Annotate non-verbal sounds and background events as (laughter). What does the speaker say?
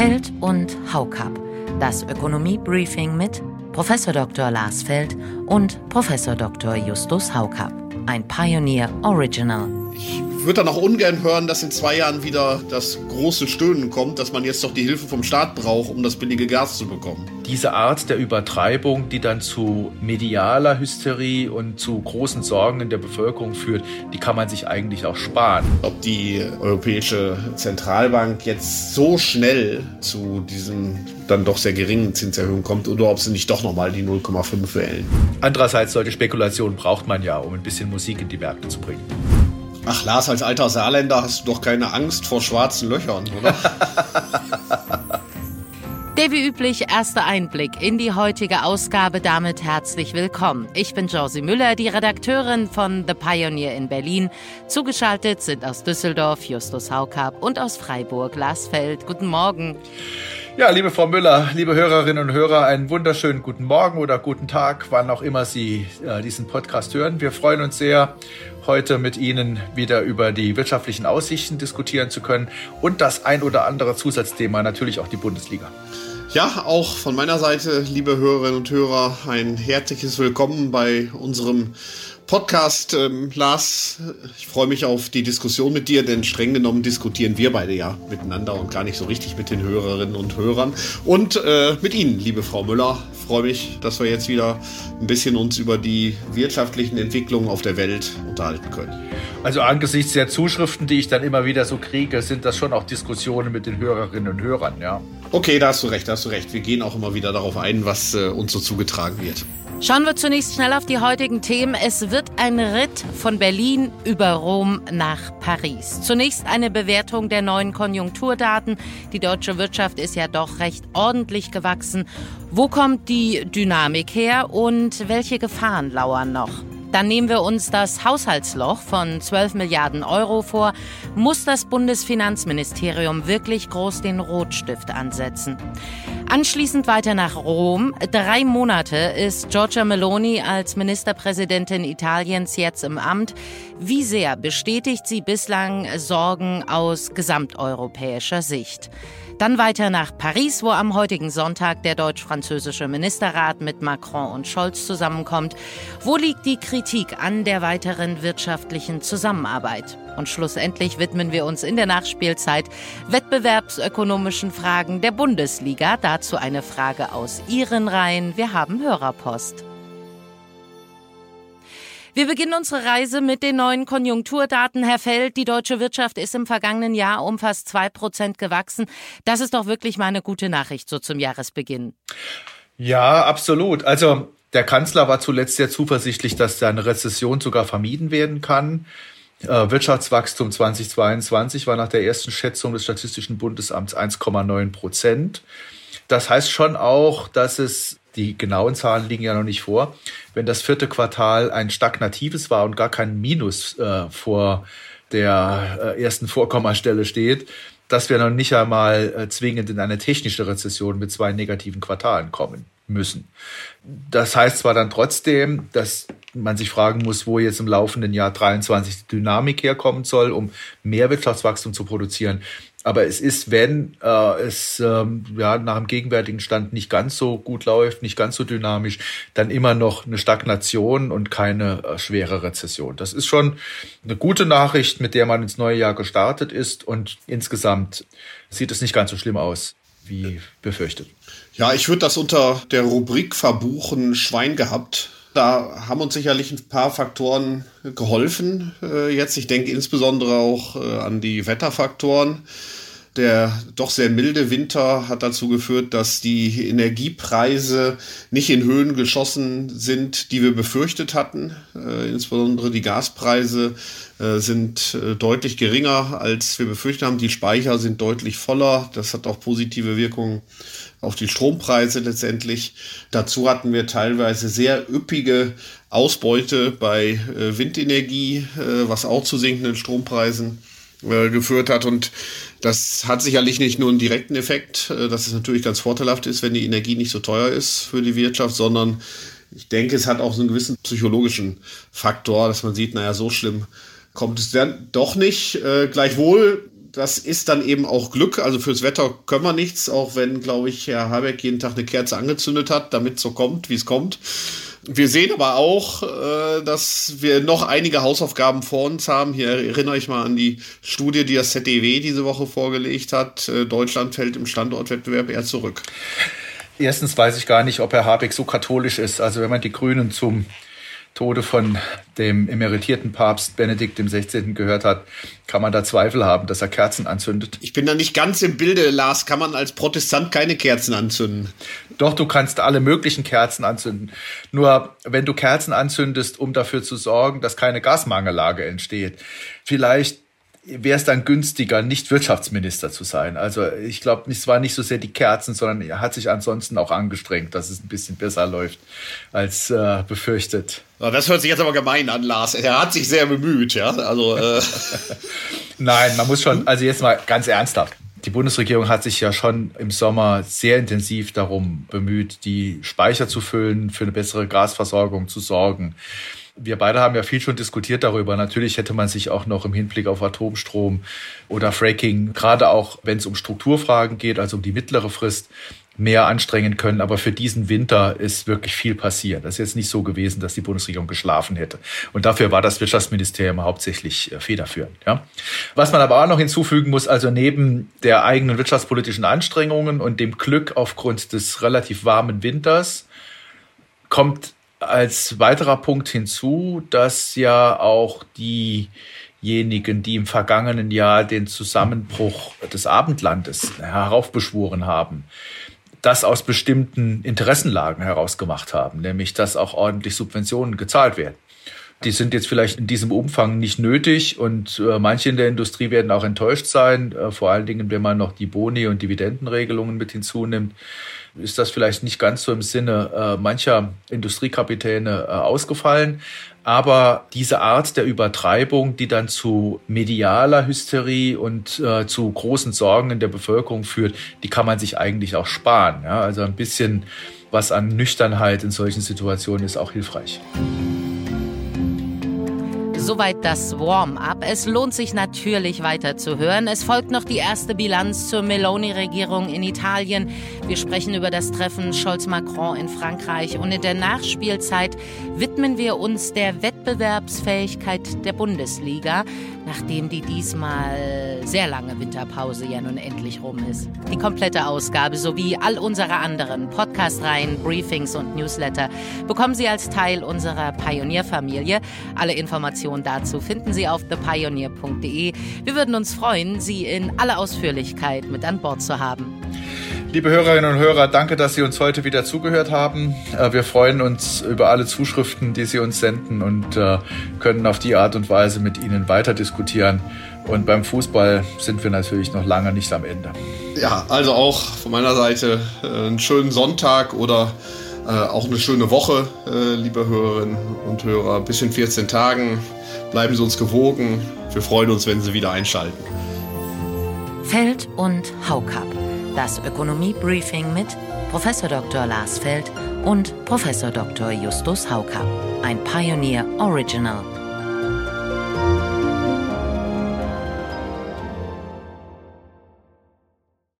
Feld und Haukap. Das Ökonomie-Briefing mit Prof. Dr. Lars Feld und Prof. Dr. Justus Haukap. Ein Pioneer Original. Ich würde dann auch ungern hören, dass in zwei Jahren wieder das große Stöhnen kommt, dass man jetzt doch die Hilfe vom Staat braucht, um das billige Gas zu bekommen. Diese Art der Übertreibung, die dann zu medialer Hysterie und zu großen Sorgen in der Bevölkerung führt, die kann man sich eigentlich auch sparen. Ob die Europäische Zentralbank jetzt so schnell zu diesen dann doch sehr geringen Zinserhöhungen kommt oder ob sie nicht doch nochmal die 0,5 wählen. Andererseits, solche Spekulationen braucht man ja, um ein bisschen Musik in die Märkte zu bringen. Ach Lars, als alter Saarländer hast du doch keine Angst vor schwarzen Löchern, oder? (laughs) Der wie üblich erste Einblick in die heutige Ausgabe. Damit herzlich willkommen. Ich bin Josie Müller, die Redakteurin von The Pioneer in Berlin. Zugeschaltet sind aus Düsseldorf Justus Haukap und aus Freiburg Lars Feld. Guten Morgen. Ja, liebe Frau Müller, liebe Hörerinnen und Hörer, einen wunderschönen guten Morgen oder guten Tag, wann auch immer Sie äh, diesen Podcast hören. Wir freuen uns sehr, heute mit Ihnen wieder über die wirtschaftlichen Aussichten diskutieren zu können und das ein oder andere Zusatzthema, natürlich auch die Bundesliga. Ja, auch von meiner Seite, liebe Hörerinnen und Hörer, ein herzliches Willkommen bei unserem Podcast. Ähm, Lars, ich freue mich auf die Diskussion mit dir, denn streng genommen diskutieren wir beide ja miteinander und gar nicht so richtig mit den Hörerinnen und Hörern. Und äh, mit Ihnen, liebe Frau Müller, freue mich, dass wir jetzt wieder ein bisschen uns über die wirtschaftlichen Entwicklungen auf der Welt unterhalten können. Also angesichts der Zuschriften, die ich dann immer wieder so kriege, sind das schon auch Diskussionen mit den Hörerinnen und Hörern, ja. Okay, da hast du recht, da hast du recht. Wir gehen auch immer wieder darauf ein, was äh, uns so zugetragen wird. Schauen wir zunächst schnell auf die heutigen Themen. Es wird ein Ritt von Berlin über Rom nach Paris. Zunächst eine Bewertung der neuen Konjunkturdaten. Die deutsche Wirtschaft ist ja doch recht ordentlich gewachsen. Wo kommt die Dynamik her und welche Gefahren lauern noch? Dann nehmen wir uns das Haushaltsloch von 12 Milliarden Euro vor. Muss das Bundesfinanzministerium wirklich groß den Rotstift ansetzen? Anschließend weiter nach Rom. Drei Monate ist Giorgia Meloni als Ministerpräsidentin Italiens jetzt im Amt. Wie sehr bestätigt sie bislang Sorgen aus gesamteuropäischer Sicht? Dann weiter nach Paris, wo am heutigen Sonntag der deutsch-französische Ministerrat mit Macron und Scholz zusammenkommt. Wo liegt die Kritik an der weiteren wirtschaftlichen Zusammenarbeit? Und schlussendlich widmen wir uns in der Nachspielzeit wettbewerbsökonomischen Fragen der Bundesliga. Dazu eine Frage aus Ihren Reihen. Wir haben Hörerpost. Wir beginnen unsere Reise mit den neuen Konjunkturdaten. Herr Feld, die deutsche Wirtschaft ist im vergangenen Jahr um fast zwei Prozent gewachsen. Das ist doch wirklich mal eine gute Nachricht so zum Jahresbeginn. Ja, absolut. Also der Kanzler war zuletzt sehr zuversichtlich, dass eine Rezession sogar vermieden werden kann. Äh, Wirtschaftswachstum 2022 war nach der ersten Schätzung des Statistischen Bundesamts 1,9 Prozent. Das heißt schon auch, dass es die genauen Zahlen liegen ja noch nicht vor. Wenn das vierte Quartal ein stagnatives war und gar kein Minus äh, vor der äh, ersten Vorkommastelle steht, dass wir noch nicht einmal äh, zwingend in eine technische Rezession mit zwei negativen Quartalen kommen müssen. Das heißt zwar dann trotzdem, dass man sich fragen muss, wo jetzt im laufenden Jahr 23 die Dynamik herkommen soll, um mehr Wirtschaftswachstum zu produzieren. Aber es ist, wenn äh, es ähm, ja, nach dem gegenwärtigen Stand nicht ganz so gut läuft, nicht ganz so dynamisch, dann immer noch eine Stagnation und keine äh, schwere Rezession. Das ist schon eine gute Nachricht, mit der man ins neue Jahr gestartet ist und insgesamt sieht es nicht ganz so schlimm aus wie befürchtet. Ja, ich würde das unter der Rubrik verbuchen Schwein gehabt da haben uns sicherlich ein paar Faktoren geholfen äh, jetzt. Ich denke insbesondere auch äh, an die Wetterfaktoren. Der doch sehr milde Winter hat dazu geführt, dass die Energiepreise nicht in Höhen geschossen sind, die wir befürchtet hatten. Äh, insbesondere die Gaspreise äh, sind äh, deutlich geringer, als wir befürchtet haben. Die Speicher sind deutlich voller. Das hat auch positive Wirkungen auf die Strompreise letztendlich. Dazu hatten wir teilweise sehr üppige Ausbeute bei äh, Windenergie, äh, was auch zu sinkenden Strompreisen äh, geführt hat. Und das hat sicherlich nicht nur einen direkten Effekt, äh, dass es natürlich ganz vorteilhaft ist, wenn die Energie nicht so teuer ist für die Wirtschaft, sondern ich denke, es hat auch so einen gewissen psychologischen Faktor, dass man sieht, naja, so schlimm kommt es dann doch nicht. Äh, gleichwohl das ist dann eben auch Glück. Also fürs Wetter können wir nichts, auch wenn, glaube ich, Herr Habeck jeden Tag eine Kerze angezündet hat, damit es so kommt, wie es kommt. Wir sehen aber auch, äh, dass wir noch einige Hausaufgaben vor uns haben. Hier erinnere ich mal an die Studie, die das ZDW diese Woche vorgelegt hat. Äh, Deutschland fällt im Standortwettbewerb eher zurück. Erstens weiß ich gar nicht, ob Herr Habeck so katholisch ist. Also wenn man die Grünen zum Tode von dem emeritierten Papst Benedikt XVI. gehört hat, kann man da Zweifel haben, dass er Kerzen anzündet. Ich bin da nicht ganz im Bilde, Lars. Kann man als Protestant keine Kerzen anzünden? Doch, du kannst alle möglichen Kerzen anzünden. Nur wenn du Kerzen anzündest, um dafür zu sorgen, dass keine Gasmangellage entsteht, vielleicht wäre es dann günstiger, nicht Wirtschaftsminister zu sein. Also ich glaube, es war nicht so sehr die Kerzen, sondern er hat sich ansonsten auch angestrengt, dass es ein bisschen besser läuft als äh, befürchtet. Das hört sich jetzt aber gemein an, Lars. Er hat sich sehr bemüht, ja. Also äh. (laughs) nein, man muss schon, also jetzt mal ganz ernsthaft. Die Bundesregierung hat sich ja schon im Sommer sehr intensiv darum bemüht, die Speicher zu füllen, für eine bessere Gasversorgung zu sorgen wir beide haben ja viel schon diskutiert darüber. Natürlich hätte man sich auch noch im Hinblick auf Atomstrom oder Fracking, gerade auch wenn es um Strukturfragen geht, also um die mittlere Frist, mehr anstrengen können. Aber für diesen Winter ist wirklich viel passiert. Das ist jetzt nicht so gewesen, dass die Bundesregierung geschlafen hätte. Und dafür war das Wirtschaftsministerium hauptsächlich äh, federführend. Ja. Was man aber auch noch hinzufügen muss, also neben der eigenen wirtschaftspolitischen Anstrengungen und dem Glück aufgrund des relativ warmen Winters, kommt als weiterer Punkt hinzu, dass ja auch diejenigen, die im vergangenen Jahr den Zusammenbruch des Abendlandes heraufbeschworen haben, das aus bestimmten Interessenlagen herausgemacht haben, nämlich dass auch ordentlich Subventionen gezahlt werden. Die sind jetzt vielleicht in diesem Umfang nicht nötig und äh, manche in der Industrie werden auch enttäuscht sein, äh, vor allen Dingen, wenn man noch die Boni- und Dividendenregelungen mit hinzunimmt ist das vielleicht nicht ganz so im Sinne äh, mancher Industriekapitäne äh, ausgefallen. Aber diese Art der Übertreibung, die dann zu medialer Hysterie und äh, zu großen Sorgen in der Bevölkerung führt, die kann man sich eigentlich auch sparen. Ja? Also ein bisschen was an Nüchternheit in solchen Situationen ist auch hilfreich. Soweit das Warm-up. Es lohnt sich natürlich weiter zu hören. Es folgt noch die erste Bilanz zur Meloni-Regierung in Italien. Wir sprechen über das Treffen Scholz-Macron in Frankreich. Und in der Nachspielzeit widmen wir uns der Wettbewerbsfähigkeit der Bundesliga, nachdem die diesmal sehr lange Winterpause ja nun endlich rum ist. Die komplette Ausgabe sowie all unsere anderen Podcast-Reihen, Briefings und Newsletter bekommen Sie als Teil unserer Pionierfamilie. Alle Informationen Informationen dazu finden Sie auf thepioneer.de. Wir würden uns freuen, Sie in aller Ausführlichkeit mit an Bord zu haben. Liebe Hörerinnen und Hörer, danke, dass Sie uns heute wieder zugehört haben. Äh, wir freuen uns über alle Zuschriften, die Sie uns senden und äh, können auf die Art und Weise mit Ihnen weiter diskutieren. Und beim Fußball sind wir natürlich noch lange nicht am Ende. Ja, also auch von meiner Seite äh, einen schönen Sonntag oder auch eine schöne Woche, liebe Hörerinnen und Hörer. Bis in 14 Tagen. Bleiben Sie uns gewogen. Wir freuen uns, wenn Sie wieder einschalten. Feld und Haukap. Das Ökonomie-Briefing mit Prof. Dr. Lars Feld und Prof. Dr. Justus Haukap. Ein Pioneer Original.